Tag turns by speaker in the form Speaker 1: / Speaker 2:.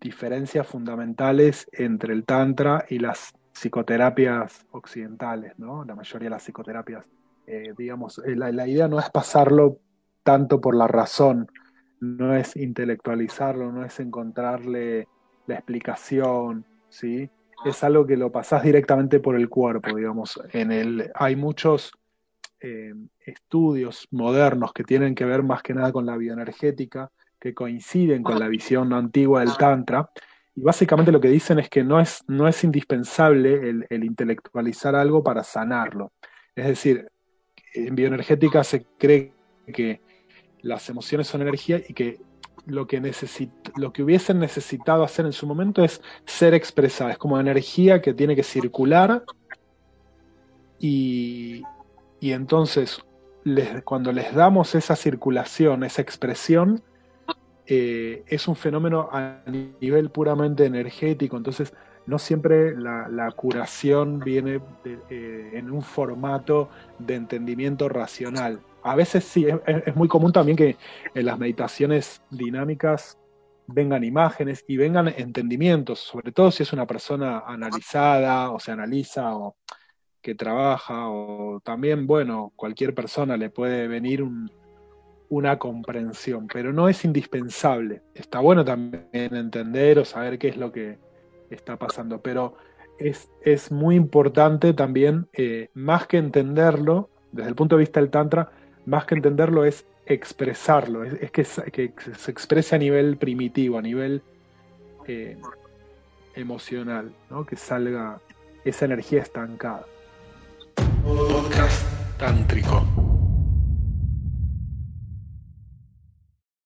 Speaker 1: Diferencias fundamentales entre el tantra y las psicoterapias occidentales, ¿no? La mayoría de las psicoterapias, eh, digamos, eh, la, idea no es pasarlo tanto por la razón, no es intelectualizarlo, no es encontrarle la explicación, ¿sí? Es algo que lo pasás directamente por el cuerpo, digamos. En el, hay muchos eh, estudios modernos que tienen que ver más que nada con la bioenergética, que coinciden con la visión antigua del Tantra. Y básicamente lo que dicen es que no es, no es indispensable el, intelectualizar algo para sanarlo. Es decir, en bioenergética se cree que las emociones son energía y que lo que, lo que hubiesen necesitado hacer en su momento es ser expresada. Es como energía que tiene que circular y, y entonces cuando les damos esa circulación, esa expresión, eh, es un fenómeno a nivel puramente energético, entonces no siempre la, curación viene eh, en un formato de entendimiento racional. A veces sí, es, muy común también que en las meditaciones dinámicas vengan imágenes y vengan entendimientos, sobre todo si es una persona analizada o se analiza o que trabaja o también, bueno, cualquier persona le puede venir una comprensión, pero no es indispensable. Está bueno también entender o saber qué es lo que está pasando, pero es, es muy importante también, eh, más que entenderlo, desde el punto de vista del Tantra, más que entenderlo es expresarlo, es, que, se exprese a nivel primitivo, a nivel eh, emocional, ¿no? que salga esa energía estancada.
Speaker 2: Podcast tántrico.